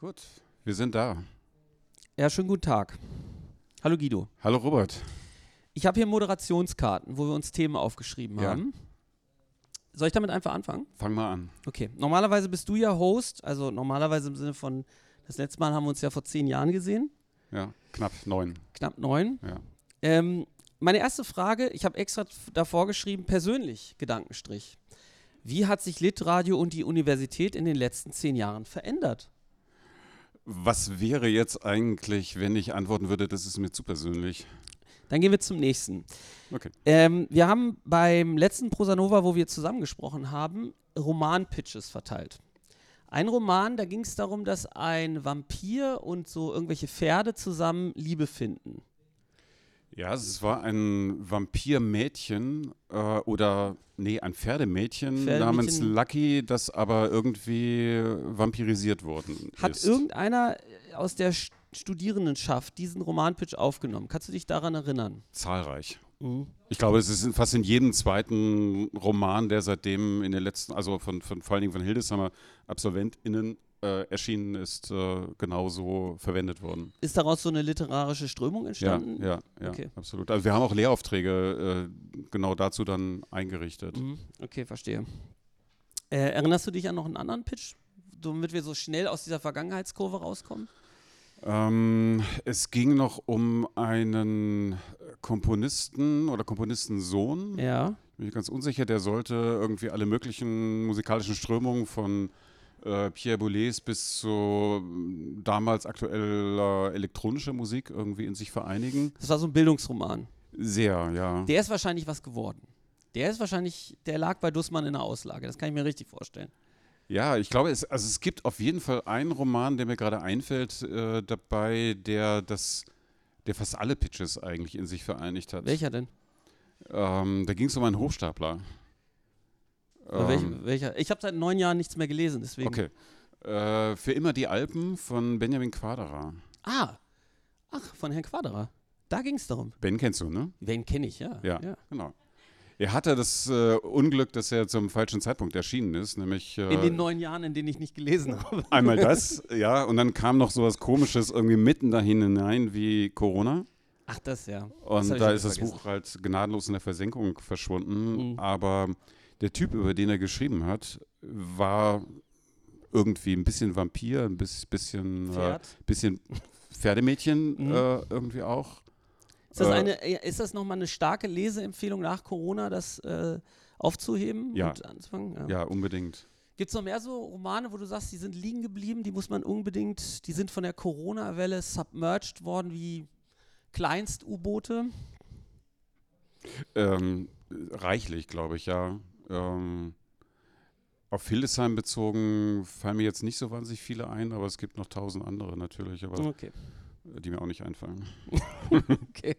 Gut, wir sind da. Ja, schönen guten Tag. Hallo Guido. Hallo Robert. Ich habe hier Moderationskarten, wo wir uns Themen aufgeschrieben Ja. haben. Soll ich damit einfach anfangen? Fang mal an. Okay. Normalerweise bist du ja Host, also normalerweise im Sinne von, das letzte Mal haben wir uns ja vor zehn Jahren gesehen, Ja, knapp neun. knapp neun. Ja. Ähm, meine erste Frage, ich habe extra davor geschrieben, persönlich, Gedankenstrich. Wie hat sich Litradio und die Universität in den letzten zehn Jahren verändert? Was wäre jetzt eigentlich, wenn ich antworten würde, das ist mir zu persönlich? Dann gehen wir zum nächsten. Okay. Ähm, wir haben beim letzten Prosanova, wo wir zusammengesprochen haben, Roman-Pitches verteilt. Ein Roman, da ging es darum, dass ein Vampir und so irgendwelche Pferde zusammen Liebe finden. Ja, es war ein Vampirmädchen äh, oder, nee, ein Pferdemädchen, Pferdemädchen. namens Lucky, das aber irgendwie vampirisiert worden Hat ist. irgendeiner aus der St- Studierendenschaft diesen Roman-Pitch aufgenommen? Kannst du dich daran erinnern? Zahlreich. Ich glaube, es ist fast in jedem zweiten Roman, der seitdem in den letzten, also von, von vor allen Dingen von Hildesheimer AbsolventInnen äh, erschienen ist, äh, genauso verwendet worden. Ist daraus so eine literarische Strömung Ja, entstanden? ja, ja, Okay. absolut. Also wir haben auch Lehraufträge äh, genau dazu dann eingerichtet. Mhm. Okay, verstehe. Äh, erinnerst du dich an noch einen anderen Pitch, damit wir so schnell aus dieser Vergangenheitskurve rauskommen? Ähm, es ging noch um einen Komponisten oder Komponistensohn. Ja. Bin ich ganz unsicher, der sollte irgendwie alle möglichen musikalischen Strömungen von äh, Pierre Boulez bis zu ähm, damals aktueller elektronischer Musik irgendwie in sich vereinigen. Das war so ein Bildungsroman. Sehr, ja. Der ist wahrscheinlich was geworden. Der ist wahrscheinlich, der lag bei Dussmann in der Auslage. Das kann ich mir richtig vorstellen. Ja, ich glaube, es, also es gibt auf jeden Fall einen Roman, der mir gerade einfällt, äh, dabei, der das, der fast alle Pitches eigentlich in sich vereinigt hat. Welcher denn? Ähm, da ging es um einen Hochstapler. Oder welch, welcher? Ich habe seit neun Jahren nichts mehr gelesen, deswegen. Ähm, Okay. Äh, für immer die Alpen von Benjamin Quaderer. Ah, ach, von Herrn Quaderer. Da ging es darum. Ben kennst du, ne? Wen kenne ich, ja. Ja, genau. Er hatte das äh, Unglück, dass er zum falschen Zeitpunkt erschienen ist, nämlich äh, In den neun Jahren, in denen ich nicht gelesen habe. einmal das, ja, und dann kam noch sowas Komisches irgendwie mitten dahin hinein wie Corona. Ach, das ja. Das Und ich da ist das vergessen. Buch halt gnadenlos in der Versenkung verschwunden. Mhm. Aber der Typ, über den er geschrieben hat, war irgendwie ein bisschen Vampir, ein bis- bisschen, äh, Pferd. bisschen Pferdemädchen Mhm. äh, irgendwie auch. Ist das, Äh, eine, äh, ist das nochmal eine starke Leseempfehlung nach Corona, das äh, aufzuheben Ja. und anzufangen? Ja, unbedingt. Gibt es noch mehr so Romane, wo du sagst, die sind liegen geblieben, die muss man unbedingt, die sind von der Corona-Welle submerged worden wie Kleinst-U-Boote? Ähm, reichlich, glaube ich, ja. Ähm, auf Hildesheim bezogen fallen mir jetzt nicht so wahnsinnig viele ein, aber es gibt noch tausend andere natürlich, aber Okay. die mir auch nicht einfallen. okay.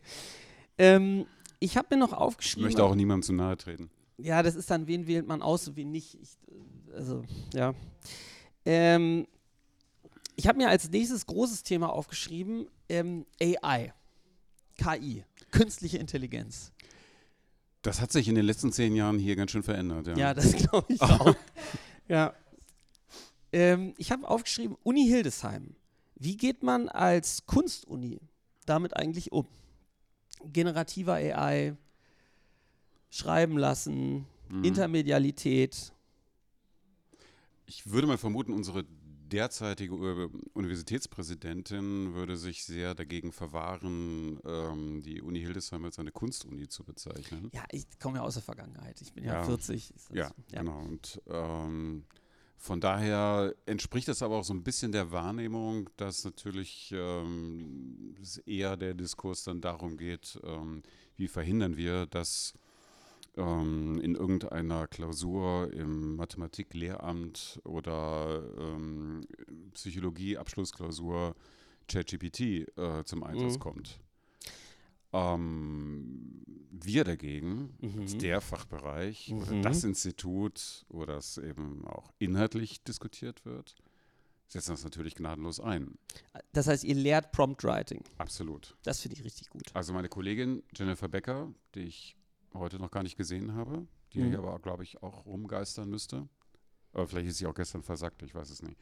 Ähm, ich habe mir noch Ich aufgeschrieben. möchte auch niemandem zu nahe treten. Ja, das ist dann, wen wählt man aus und wen nicht. Ich, also, ja. Ähm, ich habe mir als nächstes großes Thema aufgeschrieben, ähm, AI. KI. Künstliche Intelligenz. Das hat sich in den letzten zehn Jahren hier ganz schön verändert. Ja, Ja, das glaube ich auch. ja. Ähm, ich habe aufgeschrieben, Uni Hildesheim. Wie geht man als Kunstuni damit eigentlich um? Generativer AI, schreiben lassen, Mhm. Intermedialität. Ich würde mal vermuten, unsere derzeitige Universitätspräsidentin würde sich sehr dagegen verwahren, ähm, die Uni Hildesheim als eine Kunstuni zu bezeichnen. Ja, ich komme ja aus der Vergangenheit. Ich bin ja, Ja. 40. Ist das- Ja, genau. Und ähm, von daher entspricht das aber auch so ein bisschen der Wahrnehmung, dass natürlich ähm, eher der Diskurs dann darum geht, ähm, wie verhindern wir, dass ähm, in irgendeiner Klausur im Mathematik-Lehramt oder ähm, Psychologie-Abschlussklausur ChatGPT äh, zum Einsatz Mhm. kommt. Ähm, wir dagegen, Mhm. der Fachbereich oder Mhm. das Institut, wo das eben auch inhaltlich diskutiert wird, setzen das natürlich gnadenlos ein. Das heißt, ihr lehrt Prompt Writing. Absolut. Das finde ich richtig gut. Also meine Kollegin Jennifer Becker, die ich heute noch gar nicht gesehen habe, die Mhm. hier aber, glaube ich, auch rumgeistern müsste. Aber vielleicht ist sie auch gestern versackt, ich weiß es nicht.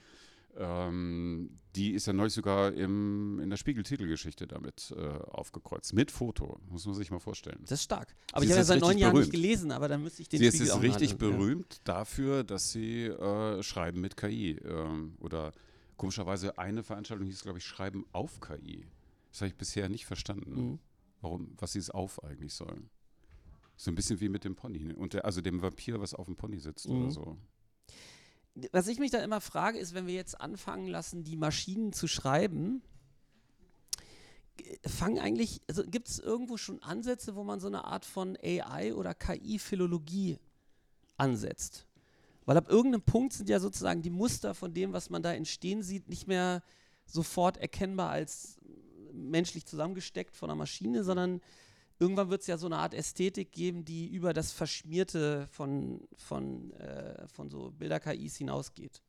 Ähm, die ist ja neulich sogar im, in der Spiegel-Titelgeschichte damit äh, aufgekreuzt. Mit Foto, muss man sich mal vorstellen. Das ist stark. Aber Sie ich ist habe ja jetzt seit neun richtig Jahren nicht gelesen, aber dann müsste ich den Sie ist Spiegel jetzt auch richtig nachlesen, ja. berühmt dafür, dass sie äh, Schreiben mit KI ähm, oder komischerweise eine Veranstaltung hieß, glaube ich, Schreiben auf KI. Das habe ich bisher nicht verstanden, Mhm. warum, was dieses auf eigentlich soll. So ein bisschen wie mit dem Pony und der, also dem Vampir, was auf dem Pony sitzt Mhm. oder so. Was ich mich da immer frage, ist, wenn wir jetzt anfangen lassen, die Maschinen zu schreiben, g- fangen eigentlich, also gibt es irgendwo schon Ansätze, wo man so eine Art von AI oder KI-Philologie ansetzt? Weil ab irgendeinem Punkt sind ja sozusagen die Muster von dem, was man da entstehen sieht, nicht mehr sofort erkennbar als menschlich zusammengesteckt von einer Maschine, sondern irgendwann wird es ja so eine Art Ästhetik geben, die über das Verschmierte von, von, äh, von so Bilder-KIs hinausgeht.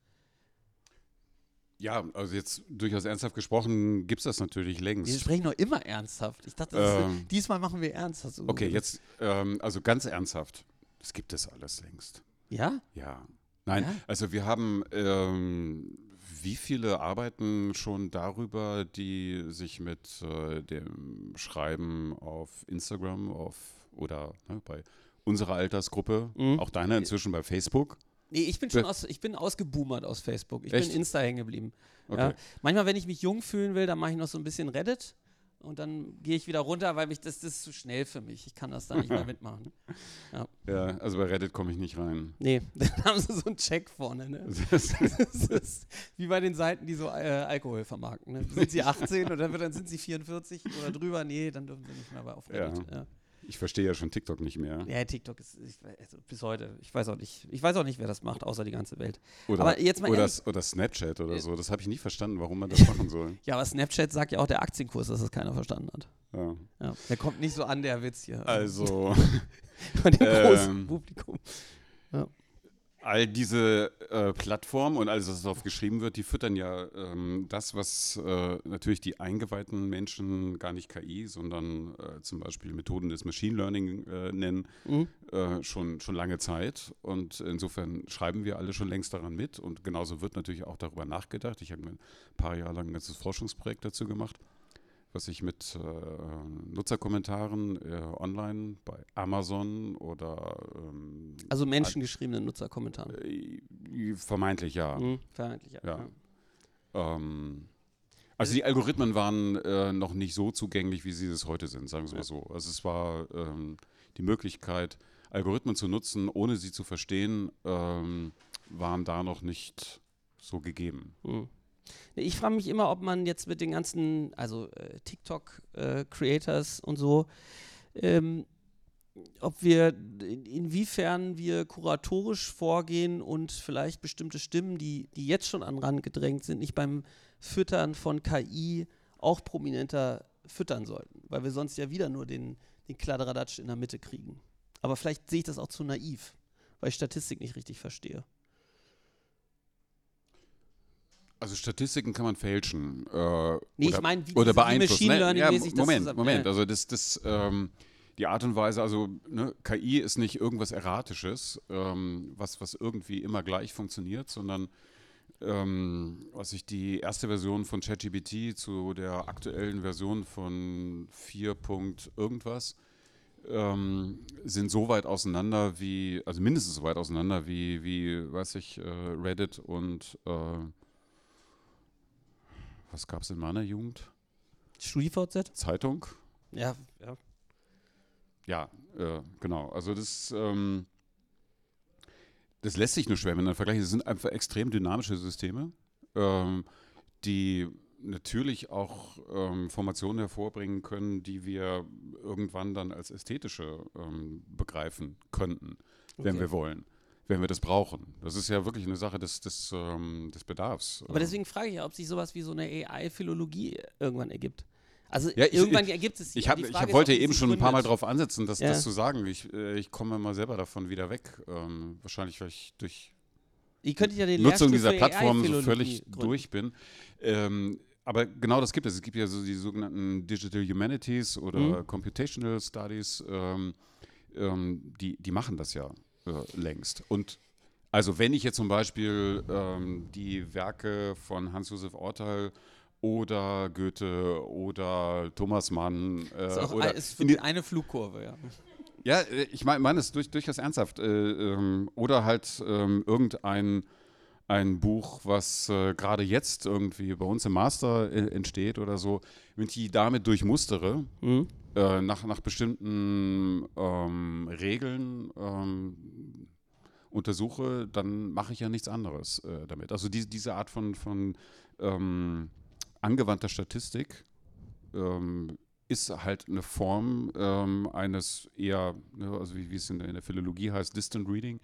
Ja, also jetzt durchaus ernsthaft gesprochen, gibt es das natürlich Wir längst. sprechen noch immer ernsthaft. Ich dachte, Ähm, ist, diesmal machen wir ernst. Hast du Okay, jetzt, ähm, also ganz ernsthaft, das gibt es alles längst. Ja? Ja. Nein, Ja? also wir haben ähm, wie viele arbeiten schon darüber, die sich mit äh, dem Schreiben auf Instagram auf, oder ne, bei unserer Altersgruppe, Mhm. auch deiner inzwischen bei Facebook. Nee, ich bin schon aus, ich bin ausgeboomert aus Facebook. Ich Echt? bin Insta hängen geblieben. Okay. Ja. Manchmal, wenn ich mich jung fühlen will, dann mache ich noch so ein bisschen Reddit und dann gehe ich wieder runter, weil mich das, das ist zu schnell für mich. Ich kann das da nicht mehr mitmachen. Ja, also bei Reddit komme ich nicht rein. Nee, dann haben sie so einen Check vorne. Ne? Das ist wie bei den Seiten, die so äh, Alkohol vermarkten. Ne? Sind sie 18 oder dann, sind sie 44 oder drüber? Nee, dann dürfen sie nicht mehr bei- auf Reddit. Ja. Ich verstehe ja schon TikTok nicht mehr. Ja, TikTok ist ich, also bis heute. Ich weiß auch nicht. Ich weiß auch nicht, wer das macht, außer die ganze Welt. Oder, Aber jetzt mal oder, ehrlich- oder Snapchat oder Äh, so. Das habe ich nie verstanden, warum man das machen soll. Ja, aber Snapchat sagt ja auch der Aktienkurs, dass das keiner verstanden hat. Ja. Ja, der kommt nicht so an, der Witz hier. Also. bei dem großen ähm, Publikum. All diese äh, Plattformen und alles, was darauf geschrieben wird, die füttern ja ähm, das, was äh, natürlich die eingeweihten Menschen gar nicht KI, sondern äh, zum Beispiel Methoden des Machine Learning äh, nennen, Mhm. äh, schon, schon lange Zeit. Und insofern schreiben wir alle schon längst daran mit. Und genauso wird natürlich auch darüber nachgedacht. Ich habe mir ein paar Jahre lang ein ganzes Forschungsprojekt dazu gemacht, was ich mit äh, Nutzerkommentaren äh, online bei Amazon oder ähm, Also menschengeschriebene Nutzerkommentare. äh, vermeintlich ja. Mhm, vermeintlich, ja. Ja. Ähm, also die Algorithmen waren äh, noch nicht so zugänglich, wie sie es heute sind, sagen wir es mal so. Also es war ähm, die Möglichkeit, Algorithmen zu nutzen, ohne sie zu verstehen, ähm, waren da noch nicht so gegeben. Mhm. Ich frage mich immer, ob man jetzt mit den ganzen, also äh, TikTok-Creators und so, ähm, ob wir, in, inwiefern wir kuratorisch vorgehen und vielleicht bestimmte Stimmen, die, die jetzt schon an Rand gedrängt sind, nicht beim Füttern von KI auch prominenter füttern sollten, weil wir sonst ja wieder nur den, den Kladderadatsch in der Mitte kriegen. Aber vielleicht sehe ich das auch zu naiv, weil ich Statistik nicht richtig verstehe. Also Statistiken kann man fälschen. Äh, Nee, oder, ich meine, wie, oder wie. Machine Ne? Learning-mäßig ja, das Moment, zusammen- Moment. ja. Also das, das, ähm, die Art und Weise, also ne, KI ist nicht irgendwas Erratisches, ähm, was, was irgendwie immer gleich funktioniert, sondern ähm, was ich die erste Version von ChatGPT zu der aktuellen Version von 4. Punkt irgendwas ähm, sind so weit auseinander wie, also mindestens so weit auseinander wie, wie weiß ich, äh, Reddit und äh, was gab es in meiner Jugend? StudiVZ? Zeitung? Ja, ja. Ja, äh, genau. Also das, ähm, das lässt sich nur schwer miteinander vergleichen. Das sind einfach extrem dynamische Systeme, ähm, die natürlich auch ähm, Formationen hervorbringen können, die wir irgendwann dann als ästhetische ähm, begreifen könnten, wenn Okay. wir wollen, wenn wir das brauchen. Das ist ja wirklich eine Sache des, des, ähm, des Bedarfs. Aber deswegen frage ich ja, ob sich sowas wie so eine AI-Philologie irgendwann ergibt. Also Ja, ich- irgendwann ergibt es sie. Ich, hab, die ich hab, ist, wollte die eben sich schon ein paar Mal drauf ansetzen, das, Ja. das zu sagen. Ich, äh, ich komme mal selber davon wieder weg. Ähm, wahrscheinlich, weil ich durch Ihr könntet ja den Nutzung dieser Plattform so völlig gründen. durch bin. Ähm, aber genau das gibt es. Es gibt ja so die sogenannten Digital Humanities oder Mhm. Computational Studies, ähm, ähm, die, die machen das ja längst. Und Also wenn ich jetzt zum Beispiel ähm, die Werke von Hans-Josef Ortal oder Goethe oder Thomas Mann äh, ist auch oder ist für eine Flugkurve, ja. Ja, äh, ich meine mein es durch, durchaus ernsthaft. Äh, ähm, oder halt ähm, irgendein ein Buch, was äh, gerade jetzt irgendwie bei uns im Master äh, entsteht oder so, wenn ich die damit durchmustere, mhm. äh, nach, nach bestimmten ähm, Regeln ähm, untersuche, dann mache ich ja nichts anderes äh, damit. Also die, diese Art von, von ähm, angewandter Statistik ähm, ist halt eine Form ähm, eines eher, ne, also wie, wie es in in der, Philologie heißt, Distant Reading,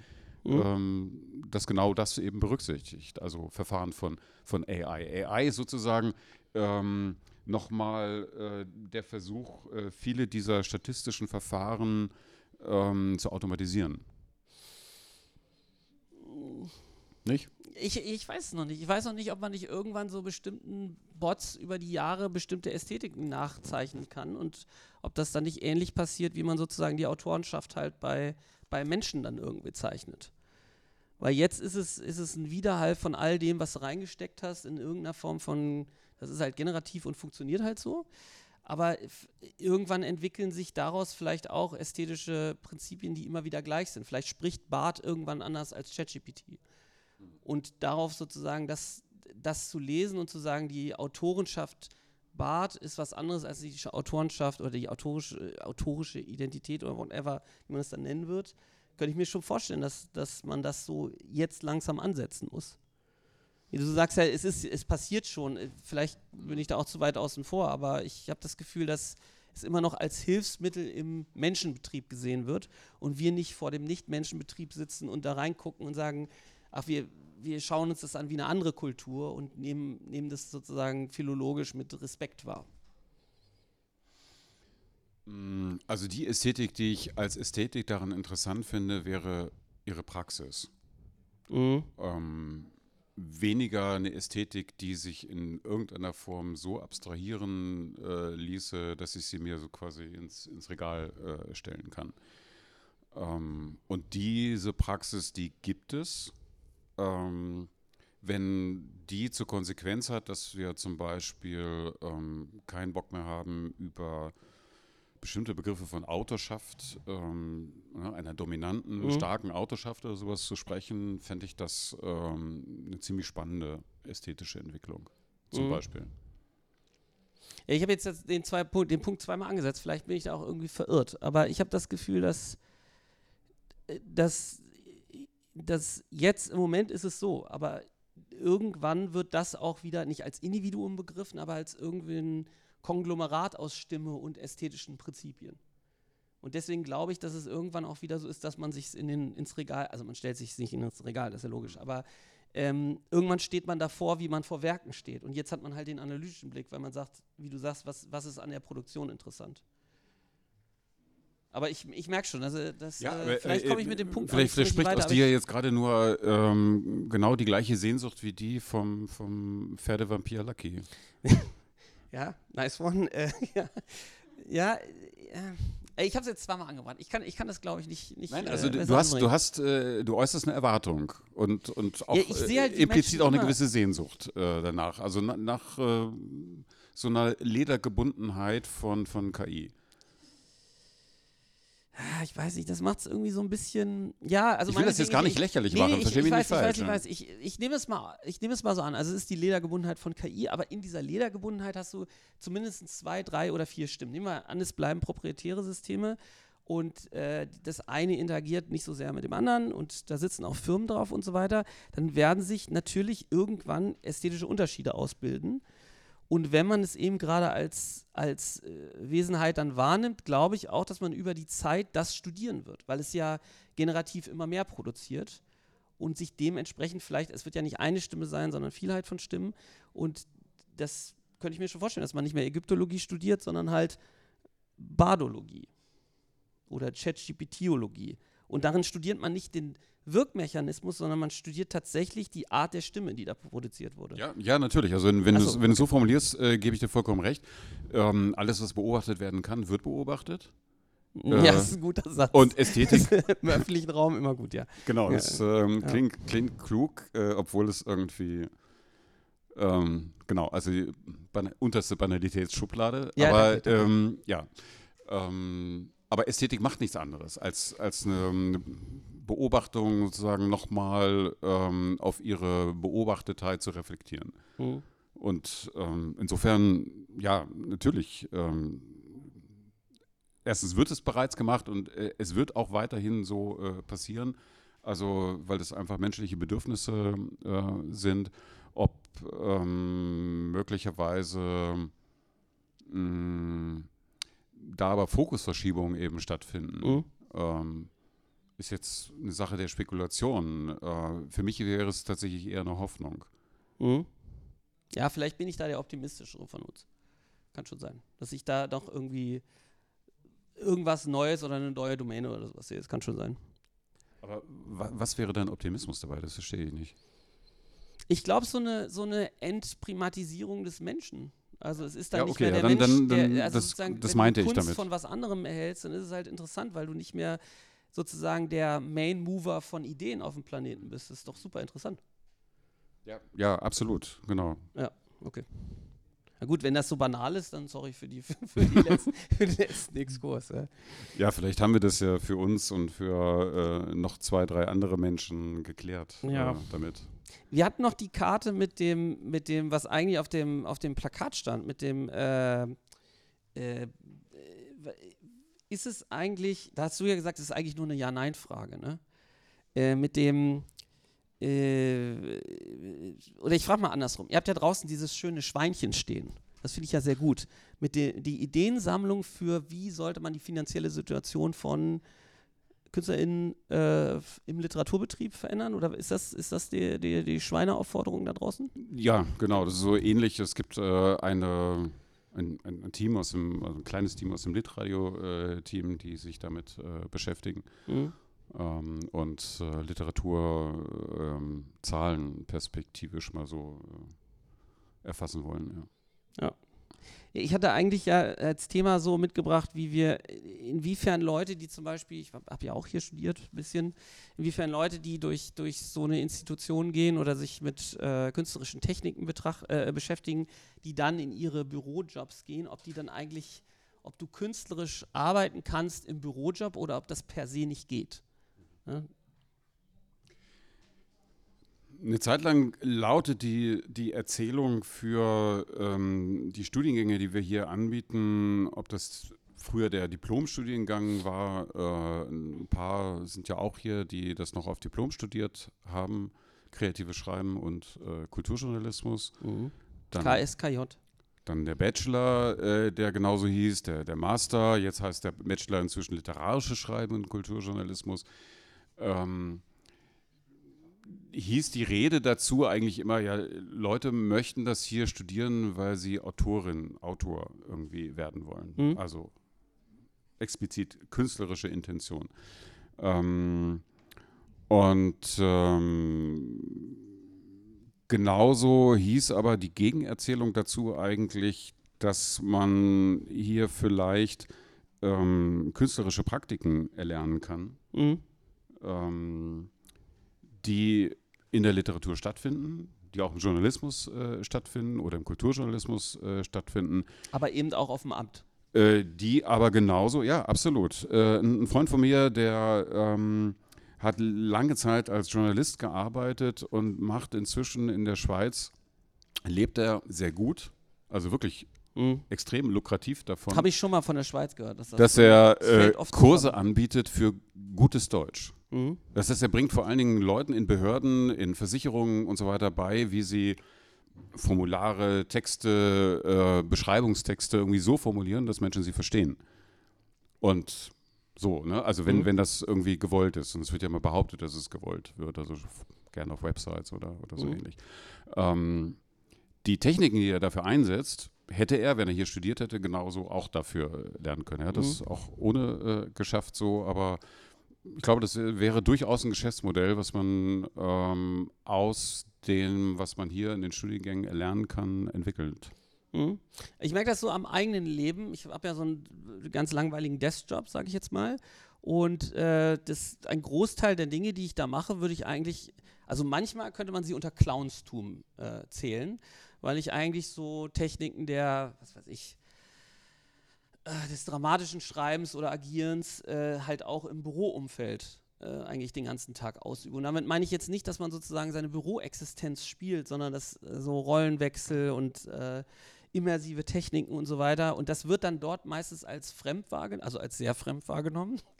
mhm. ähm, das genau das eben berücksichtigt, also Verfahren von, von AI. AI ist sozusagen ähm, nochmal äh, der Versuch, äh, viele dieser statistischen Verfahren ähm, zu automatisieren. Nicht? Ich, ich weiß es noch nicht. Ich weiß noch nicht, ob man nicht irgendwann so bestimmten Bots über die Jahre bestimmte Ästhetiken nachzeichnen kann und ob das dann nicht ähnlich passiert, wie man sozusagen die Autorenschaft halt bei, bei Menschen dann irgendwie zeichnet. Weil jetzt ist es, ist es ein Widerhall von all dem, was du reingesteckt hast, in irgendeiner Form von, das ist halt generativ und funktioniert halt so. Aber irgendwann entwickeln sich daraus vielleicht auch ästhetische Prinzipien, die immer wieder gleich sind. Vielleicht spricht Bart irgendwann anders als ChatGPT. Und darauf sozusagen das, das zu lesen und zu sagen, die Autorenschaft Barth ist was anderes als die Autorenschaft oder die autorische, autorische Identität oder whatever, wie man es dann nennen wird, könnte ich mir schon vorstellen, dass, dass man das so jetzt langsam ansetzen muss. Wie du sagst ja, es, ist, es passiert schon. Vielleicht bin ich da auch zu weit außen vor, aber ich habe das Gefühl, dass es immer noch als Hilfsmittel im Menschenbetrieb gesehen wird und wir nicht vor dem Nicht-Menschenbetrieb sitzen und da reingucken und sagen, ach, wir, wir schauen uns das an wie eine andere Kultur und nehmen, nehmen das sozusagen philologisch mit Respekt wahr. Mm, also die Ästhetik, die ich als Ästhetik daran interessant finde, wäre ihre Praxis. Mhm. Ähm, weniger eine Ästhetik, die sich in irgendeiner Form so abstrahieren äh, ließe, dass ich sie mir so quasi ins, ins Regal äh, stellen kann. Ähm, und diese Praxis, die gibt es ähm, wenn die zur Konsequenz hat, dass wir zum Beispiel ähm, keinen Bock mehr haben, über bestimmte Begriffe von Autorschaft, ähm, einer dominanten, mhm. starken Autorschaft oder sowas zu sprechen, fände ich das ähm, eine ziemlich spannende ästhetische Entwicklung. Zum mhm. Beispiel. Ja, ich habe jetzt den, zwei, den Punkt zweimal angesetzt, vielleicht bin ich da auch irgendwie verirrt, aber ich habe das Gefühl, dass, äh, dass das jetzt im Moment ist es so, aber irgendwann wird das auch wieder nicht als Individuum begriffen, aber als irgendwie ein Konglomerat aus Stimme und ästhetischen Prinzipien. Und deswegen glaube ich, dass es irgendwann auch wieder so ist, dass man sich in den, ins Regal, also man stellt sich nicht ins Regal, das ist ja logisch, aber ähm, irgendwann steht man davor, wie man vor Werken steht. Und jetzt hat man halt den analytischen Blick, weil man sagt, wie du sagst, was, was ist an der Produktion interessant. Aber ich, ich merke schon, also das, ja, äh, vielleicht komme ich mit dem Punkt Vielleicht, vielleicht spricht aus dir jetzt gerade nur ähm, genau die gleiche Sehnsucht wie die vom, vom Pferdevampir Lucky. ja, nice one. Äh, ja, ja äh, ich habe es jetzt zweimal angebracht. Ich kann, ich kann das, glaube ich, nicht. nicht Nein, also äh, du, hast, du hast, äh, du äußerst eine Erwartung und, und auch ja, halt implizit auch eine gewisse Sehnsucht äh, danach. Also na, nach äh, so einer Ledergebundenheit von, von KI. Ah, ich weiß nicht, das macht es irgendwie so ein bisschen, ja, also Ich will das jetzt gar nicht ich, lächerlich nee, machen, ich, verstehe mich nicht falsch. Ich weiß, ich weiß, ich, ich nehme es mal, ich nehme es mal so an, also es ist die Ledergebundenheit von KI, aber in dieser Ledergebundenheit hast du zumindest zwei, drei oder vier Stimmen. Nehmen wir an, es bleiben proprietäre Systeme und äh, das eine interagiert nicht so sehr mit dem anderen und da sitzen auch Firmen drauf und so weiter, dann werden sich natürlich irgendwann ästhetische Unterschiede ausbilden und wenn man es eben gerade als, als äh, Wesenheit dann wahrnimmt, glaube ich auch, dass man über die Zeit das studieren wird, weil es ja generativ immer mehr produziert und sich dementsprechend vielleicht, es wird ja nicht eine Stimme sein, sondern Vielheit von Stimmen. Und das könnte ich mir schon vorstellen, dass man nicht mehr Ägyptologie studiert, sondern halt Bardologie oder ChatGPTologie. Und darin studiert man nicht den Wirkmechanismus, sondern man studiert tatsächlich die Art der Stimme, die da produziert wurde. Ja, ja natürlich. Also wenn, wenn so, du es so formulierst, äh, gebe ich dir vollkommen recht. Ähm, alles, was beobachtet werden kann, wird beobachtet. Ja, Äh, das ist ein guter Satz. Und Ästhetik, Im öffentlichen Raum immer gut, ja. genau, das ähm, Ja. klingt, klingt klug, äh, obwohl es irgendwie, ähm, genau, also die Bana unterste Banalitätsschublade. Ja, aber ähm, ja, ähm, aber Ästhetik macht nichts anderes, als, als eine, eine Beobachtung sozusagen nochmal ähm, auf ihre Beobachtetheit zu reflektieren. Mhm. Und ähm, insofern, ja, natürlich. Ähm, erstens wird es bereits gemacht und äh, es wird auch weiterhin so äh, passieren. Also, weil das einfach menschliche Bedürfnisse äh, sind, ob ähm, möglicherweise mh, da aber Fokusverschiebungen eben stattfinden. Mhm. Ähm, ist jetzt eine Sache der Spekulation. Äh, für mich wäre es tatsächlich eher eine Hoffnung. Mhm. Ja, vielleicht bin ich da der optimistischere von uns. Kann schon sein. Dass ich da doch irgendwie irgendwas Neues oder eine neue Domäne oder sowas sehe. Das kann schon sein. Aber wa was wäre dein Optimismus dabei? Das verstehe ich nicht. Ich glaube, so eine, so eine Entprimatisierung des Menschen. Also es ist dann Ja, nicht okay, mehr ja, der dann- Mensch, dann- dann- der, also das- sozusagen, das wenn meinte du ich Kunst damit. von was anderem erhältst, dann ist es halt interessant, weil du nicht mehr sozusagen der Main Mover von Ideen auf dem Planeten bist. Das ist doch super interessant. Ja, ja absolut, genau. Okay. Na gut, wenn das so banal ist, dann sorry für, die, für, die letzten, für den letzten Exkurs. Ja. Ja, vielleicht haben wir das ja für uns und für äh, noch zwei, drei andere Menschen geklärt Ja. äh, damit. Wir hatten noch die Karte mit dem, mit dem, was eigentlich auf dem, auf dem Plakat stand, mit dem, äh, äh, ist es eigentlich, da hast du ja gesagt, es ist eigentlich nur eine Ja-Nein-Frage, ne? Äh, mit dem, äh, oder ich frage mal andersrum. Ihr habt ja draußen dieses schöne Schweinchen stehen. Das finde ich ja sehr gut. Mit der Ideensammlung für, wie sollte man die finanzielle Situation von KünstlerInnen äh, im Literaturbetrieb verändern? Oder ist das, ist das die, die, die Schweineaufforderung da draußen? Ja, genau, das ist so ähnlich. Es gibt äh, eine, ein, ein, Team aus dem, also ein kleines Team aus dem Litradio-Team, die sich damit äh, beschäftigen Mhm. ähm, und äh, Literatur ähm, Zahlen perspektivisch mal so äh, erfassen wollen. Ja, Ich hatte eigentlich ja als Thema so mitgebracht, wie wir, inwiefern Leute, die zum Beispiel, ich habe ja auch hier studiert ein bisschen, inwiefern Leute, die durch, durch so eine Institution gehen oder sich mit äh, künstlerischen Techniken äh, beschäftigen, die dann in ihre Bürojobs gehen, ob die dann eigentlich, ob du künstlerisch arbeiten kannst im Bürojob oder ob das per se nicht geht. Ja? Eine Zeit lang lautet die, die Erzählung für ähm, die Studiengänge, die wir hier anbieten, ob das früher der Diplomstudiengang war, äh, ein paar sind ja auch hier, die das noch auf Diplom studiert haben, kreatives Schreiben und äh, Kulturjournalismus. Dann, KSKJ. dann der Bachelor, äh, der genauso hieß, der, der Master, jetzt heißt der Bachelor inzwischen literarisches Schreiben und Kulturjournalismus. Ähm, hieß die Rede dazu eigentlich immer, ja, Leute möchten das hier studieren, weil sie Autorin, Autor irgendwie werden wollen. Mhm. Also explizit künstlerische Intention. Ähm, und ähm, genauso hieß aber die Gegenerzählung dazu eigentlich, dass man hier vielleicht ähm, künstlerische Praktiken erlernen kann Mhm. Die in der Literatur stattfinden, die auch im Journalismus äh, stattfinden oder im Kulturjournalismus äh, stattfinden, Aber eben auch auf dem Amt. äh, die aber genauso, ja, absolut. Äh, ein Freund von mir, der ähm, hat lange Zeit als Journalist gearbeitet und macht inzwischen in der Schweiz, lebt er sehr gut, also wirklich Mhm. extrem lukrativ davon. Habe ich schon mal von der Schweiz gehört. Dass, das dass so- er äh, Kurse anbietet für gutes Deutsch. Mhm. Das heißt, er bringt vor allen Dingen Leuten in Behörden, in Versicherungen und so weiter bei, wie sie Formulare, Texte, äh, Beschreibungstexte irgendwie so formulieren, dass Menschen sie verstehen. Und so, ne? Also wenn, Mhm. wenn das irgendwie gewollt ist, und es wird ja immer behauptet, dass es gewollt wird, also gerne auf Websites oder, oder so Mhm. ähnlich. Ähm, die Techniken, die er dafür einsetzt, hätte er, wenn er hier studiert hätte, genauso auch dafür lernen können. Er hat das Mhm. auch ohne äh, geschafft so, aber ich glaube, das wäre durchaus ein Geschäftsmodell, was man ähm, aus dem, was man hier in den Studiengängen erlernen kann, entwickelt. Mhm. Ich merke das so am eigenen Leben. Ich habe ja so einen ganz langweiligen Deskjob, sage ich jetzt mal. Und äh, das, ein Großteil der Dinge, die ich da mache, würde ich eigentlich, also manchmal könnte man sie unter Clownstum äh, zählen, weil ich eigentlich so Techniken der, was weiß ich, des dramatischen Schreibens oder Agierens äh, halt auch im Büroumfeld äh, eigentlich den ganzen Tag ausübe. Und damit meine ich jetzt nicht, dass man sozusagen seine Büroexistenz spielt, sondern dass äh, so Rollenwechsel und äh, immersive Techniken und so weiter. Und das wird dann dort meistens als fremd wahrgenommen, also als sehr fremd wahrgenommen.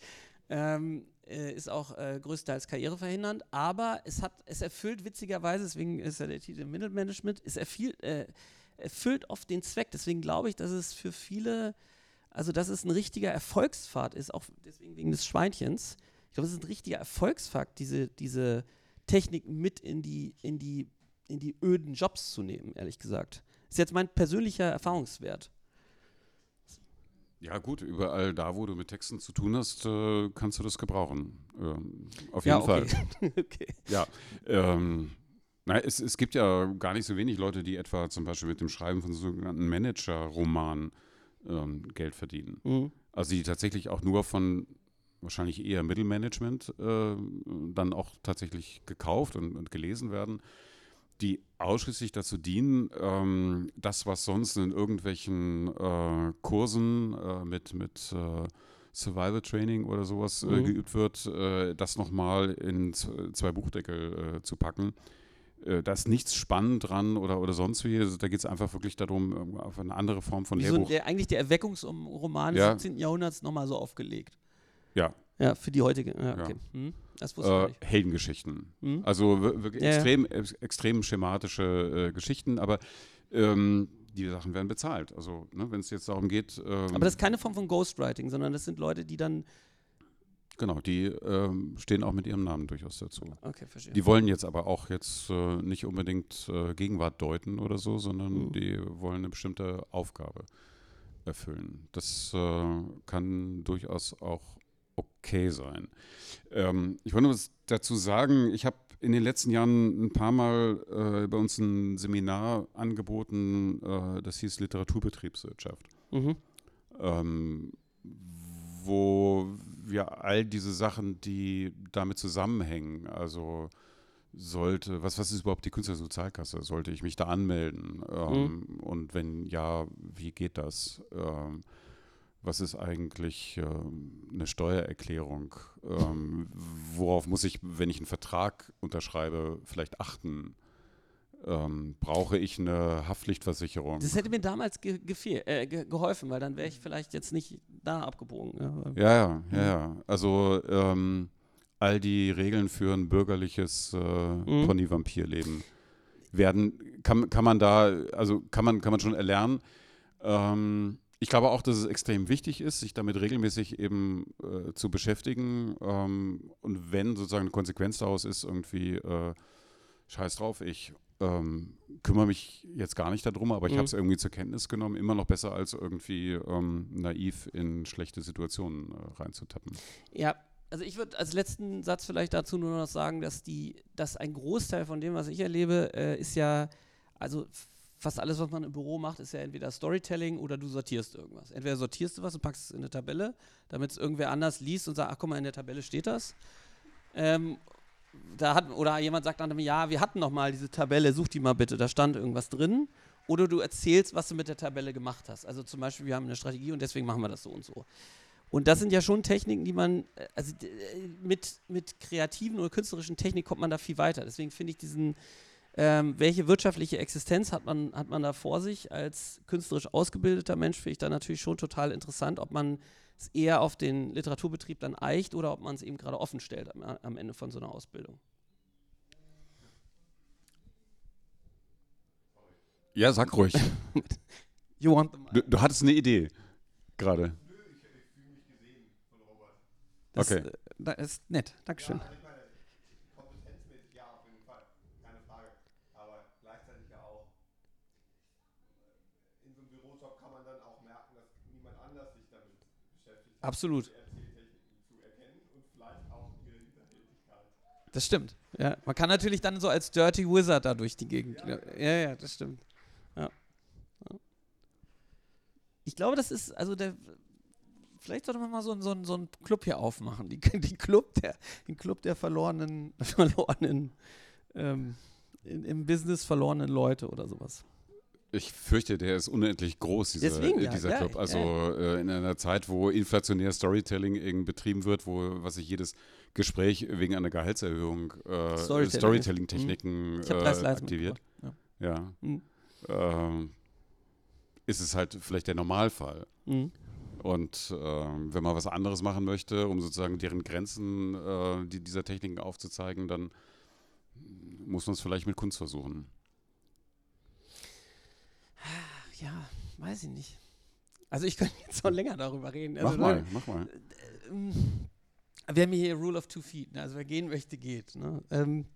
Ähm, äh, ist auch äh, größtenteils karriereverhindernd, aber es hat, es erfüllt witzigerweise, deswegen ist ja der Titel Mittelmanagement, es erfüllt, äh, erfüllt oft den Zweck. Deswegen glaube ich, dass es für viele, also dass es ein richtiger Erfolgspfad ist, auch deswegen wegen des Schweinchens. Ich glaube, es ist ein richtiger Erfolgsfakt, diese, diese Techniken mit in die, in die, in die öden Jobs zu nehmen, ehrlich gesagt. Ist jetzt mein persönlicher Erfahrungswert. Ja, gut, überall da, wo du mit Texten zu tun hast, äh, kannst du das gebrauchen. Ähm, auf Ja, jeden okay. Fall. okay. Ja. Ähm, na, es, es gibt ja gar nicht so wenig Leute, die etwa zum Beispiel mit dem Schreiben von sogenannten Manager-Romanen ähm, Geld verdienen. Mhm. Also die tatsächlich auch nur von wahrscheinlich eher Mittelmanagement äh, dann auch tatsächlich gekauft und, und gelesen werden, die ausschließlich dazu dienen, ähm, das, was sonst in irgendwelchen äh, Kursen äh, mit, mit äh, Survival Training oder sowas äh, Mhm. geübt wird, äh, das nochmal in zwei Buchdeckel zu packen. Äh, Da ist nichts spannend dran oder, oder sonst wie. Also Da geht es einfach wirklich darum, ähm, auf eine andere Form von Wie so Lehrbuch. der, eigentlich der Erweckungsroman Ja. des 17. Jahrhunderts nochmal so aufgelegt. Ja. Ja, für die heutige. Ja, Ja. okay. Hm. Das wusste äh. Heldengeschichten. Hm? Also wir- wirklich Ja, ja. extrem, ex- extrem schematische äh, Geschichten, aber ähm, die Sachen werden bezahlt. Also ne, wenn es jetzt darum geht, ähm, Aber das ist keine Form von Ghostwriting, sondern das sind Leute, die dann. Genau, die ähm, stehen auch mit ihrem Namen durchaus dazu. Okay, verstehe. Die wollen jetzt aber auch jetzt äh, nicht unbedingt äh, Gegenwart deuten oder so, sondern Mhm. die wollen eine bestimmte Aufgabe erfüllen. Das äh, kann durchaus auch okay sein. Ähm, ich wollte nur was dazu sagen. Ich habe in den letzten Jahren ein paar Mal äh, bei uns ein Seminar angeboten, äh, das hieß Literaturbetriebswirtschaft mhm. ähm, wo wir all diese Sachen, die damit zusammenhängen, also sollte, was, was ist überhaupt die Künstlersozialkasse? Sollte ich mich da anmelden? Ähm, Und wenn ja, wie geht das? Ähm, was ist eigentlich ähm, eine Steuererklärung? Ähm, worauf muss ich, wenn ich einen Vertrag unterschreibe, vielleicht achten? Ähm, brauche ich eine Haftpflichtversicherung? Das hätte mir damals ge gefehl, äh, ge geholfen, weil dann wäre ich vielleicht jetzt nicht da abgebogen. Ja, Ja, ja, ja, ja. Also ähm, all die Regeln für ein bürgerliches äh, Mhm. Pony-Vampir-Leben werden, kann, kann man da, also kann man, kann man schon erlernen. Ähm, ich glaube auch, dass es extrem wichtig ist, sich damit regelmäßig eben äh, zu beschäftigen. Ähm, und wenn sozusagen eine Konsequenz daraus ist, irgendwie äh, scheiß drauf, ich ähm, kümmere mich jetzt gar nicht darum, aber ich Mhm. habe es irgendwie zur Kenntnis genommen. Immer noch besser als irgendwie ähm, naiv in schlechte Situationen äh, reinzutappen. Ja, also ich würde als letzten Satz vielleicht dazu nur noch sagen, dass die, dass ein Großteil von dem, was ich erlebe, äh, ist ja, also fast alles, was man im Büro macht, ist ja entweder Storytelling oder du sortierst irgendwas. Entweder sortierst du was und packst es in eine Tabelle, damit es irgendwer anders liest und sagt, ach guck mal, in der Tabelle steht das. Ähm, da hat, oder jemand sagt dann, ja, wir hatten noch mal diese Tabelle, such die mal bitte, da stand irgendwas drin. Oder du erzählst, was du mit der Tabelle gemacht hast. Also zum Beispiel, wir haben eine Strategie und deswegen machen wir das so und so. Und das sind ja schon Techniken, die man, äh, also äh, mit, mit kreativen oder künstlerischen Technik kommt man da viel weiter. Deswegen finde ich diesen, ähm, welche wirtschaftliche Existenz hat man, hat man da vor sich als künstlerisch ausgebildeter Mensch, finde ich da natürlich schon total interessant, ob man es eher auf den Literaturbetrieb dann eicht oder ob man es eben gerade offen stellt am, am Ende von so einer Ausbildung. Ja, sag ruhig. You want the Du, du hattest eine Idee gerade. Das, Okay. äh, das ist nett. Dankeschön. Also ich meine, kompetenzmäßig ja, auf jeden Fall. Keine Frage. Aber gleichzeitig ja auch, in so einem Bürojob kann man dann auch merken, dass niemand anders sich damit beschäftigt, Absolut. Erzähltechniken zu erkennen und vielleicht auch ihre Hinterhältigkeit. Das stimmt. Ja, man kann natürlich dann so als Dirty Wizard da durch die Gegend. Ja, ja, ja das stimmt. Ja. Ja. Ich glaube, das ist, also der, vielleicht sollte man mal so, einen- so, einen- so einen Club hier aufmachen. Die, die Club der, den Club der verlorenen, verlorenen, ähm, in, im Business verlorenen Leute oder sowas. Ich fürchte, der ist unendlich groß, dieser, Deswegen, ja, dieser ja, Club. ja, Also Äh, in einer Zeit, wo inflationär Storytelling eben betrieben wird, wo was sich jedes Gespräch wegen einer Gehaltserhöhung äh, Storytelling. Storytelling-Techniken Ich habe äh, aktiviert. Ja. Mhm. Ähm, ist es halt vielleicht der Normalfall. Ja. Mhm. Und ähm, wenn man was anderes machen möchte, um sozusagen deren Grenzen äh, die, dieser Techniken aufzuzeigen, dann muss man es vielleicht mit Kunst versuchen. Ja, weiß ich nicht. Also ich könnte jetzt noch länger darüber reden. Also, mach mal, mach mal. ähm, wir haben hier Rule of Two Feet. Ne? Also wer gehen möchte, geht. Ne? Ähm,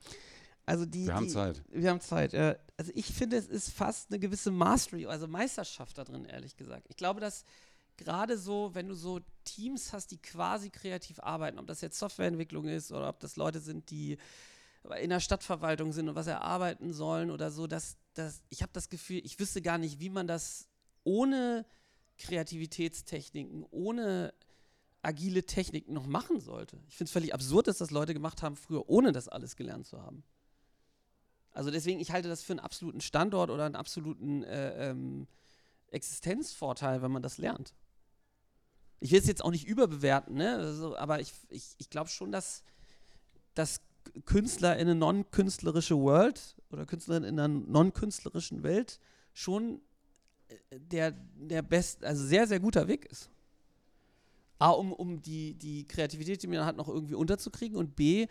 also die, Wir haben die, Zeit. Wir haben Zeit. Ja. Also ich finde, es ist fast eine gewisse Mastery, also Meisterschaft da drin, ehrlich gesagt. Ich glaube, dass gerade so, wenn du so Teams hast, die quasi kreativ arbeiten, ob das jetzt Softwareentwicklung ist oder ob das Leute sind, die in der Stadtverwaltung sind und was erarbeiten sollen oder so, dass, dass ich habe das Gefühl, ich wüsste gar nicht, wie man das ohne Kreativitätstechniken, ohne agile Techniken noch machen sollte. Ich finde es völlig absurd, dass das Leute gemacht haben früher, ohne das alles gelernt zu haben. Also deswegen, ich halte das für einen absoluten Standort oder einen absoluten äh, ähm, Existenzvorteil, wenn man das lernt. Ich will es jetzt auch nicht überbewerten, ne? also, aber ich, ich, ich glaube schon, dass, dass Künstler in eine non-künstlerische World oder Künstlerin in einer non-künstlerischen Welt schon äh, der, der best, also sehr, sehr guter Weg ist. A, um, um die, die Kreativität, die man hat, noch irgendwie unterzukriegen und B,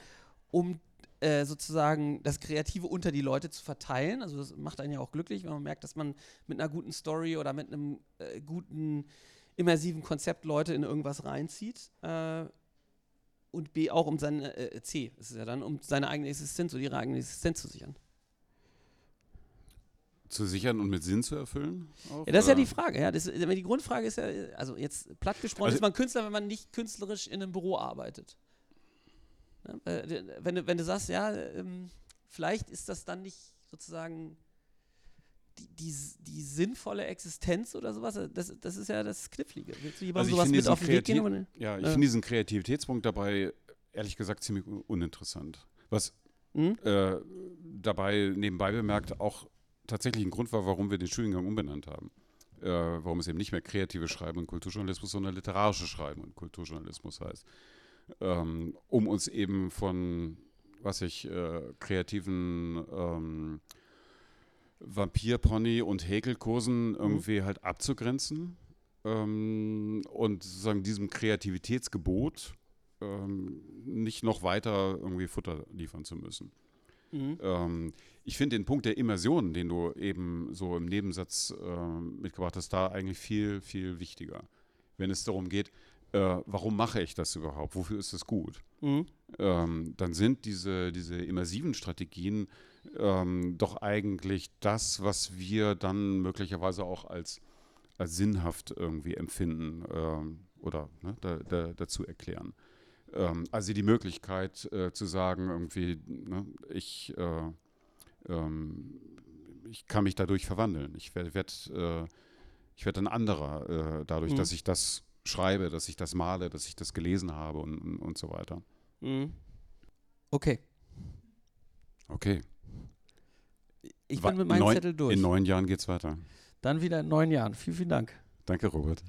um äh, sozusagen das Kreative unter die Leute zu verteilen. Also das macht einen ja auch glücklich, wenn man merkt, dass man mit einer guten Story oder mit einem äh, guten immersiven Konzept Leute in irgendwas reinzieht. Äh, und B auch um seine äh, C, ist es ja dann, um seine eigene Existenz oder ihre eigene Existenz zu sichern. Zu sichern und mit Sinn zu erfüllen? Auch, Ja, das ist ja oder? die Frage. Ja. Das, die Grundfrage ist ja, also jetzt platt gesprochen, Also- ist man Künstler, wenn man nicht künstlerisch in einem Büro arbeitet. Ja, äh, wenn, du, wenn du sagst, ja, ähm, vielleicht ist das dann nicht sozusagen die, die, die sinnvolle Existenz oder sowas, äh, das, das ist ja das Knifflige. Willst du jemandem Also sowas mit auf den Weg gehen? Kreativ- Ja, ich Ja. finde diesen Kreativitätspunkt dabei ehrlich gesagt ziemlich un- uninteressant. Was Hm? äh, dabei nebenbei bemerkt auch tatsächlich ein Grund war, warum wir den Studiengang umbenannt haben. Äh, warum es eben nicht mehr kreative Schreiben und Kulturjournalismus, sondern literarische Schreiben und Kulturjournalismus heißt. Ähm, um uns eben von, was ich, äh, kreativen ähm, Vampirpony und Häkelkursen irgendwie halt abzugrenzen ähm, und sozusagen diesem Kreativitätsgebot ähm, nicht noch weiter irgendwie Futter liefern zu müssen. Mhm. Ähm, ich finde den Punkt der Immersion, den du eben so im Nebensatz ähm, mitgebracht hast, da eigentlich viel, viel wichtiger. Wenn es darum geht, äh, warum mache ich das überhaupt? Wofür ist es gut? Mhm. ähm, dann sind diese, diese immersiven Strategien ähm, doch eigentlich das, was wir dann möglicherweise auch als, als sinnhaft irgendwie empfinden ähm, oder ne, da, da, dazu erklären. Ähm, also die Möglichkeit äh, zu sagen, irgendwie, ne, ich, äh, ähm, ich kann mich dadurch verwandeln. Ich werde werd, äh, ich werd ein anderer äh, dadurch, Mhm. dass ich das schreibe, dass ich das male, dass ich das gelesen habe und, und, und so weiter. Mhm. Okay, Okay. Ich bin mit meinem neun- Zettel durch. In neun Jahren geht's weiter. Dann wieder in neun Jahren. Vielen, vielen Dank. Danke, Robert.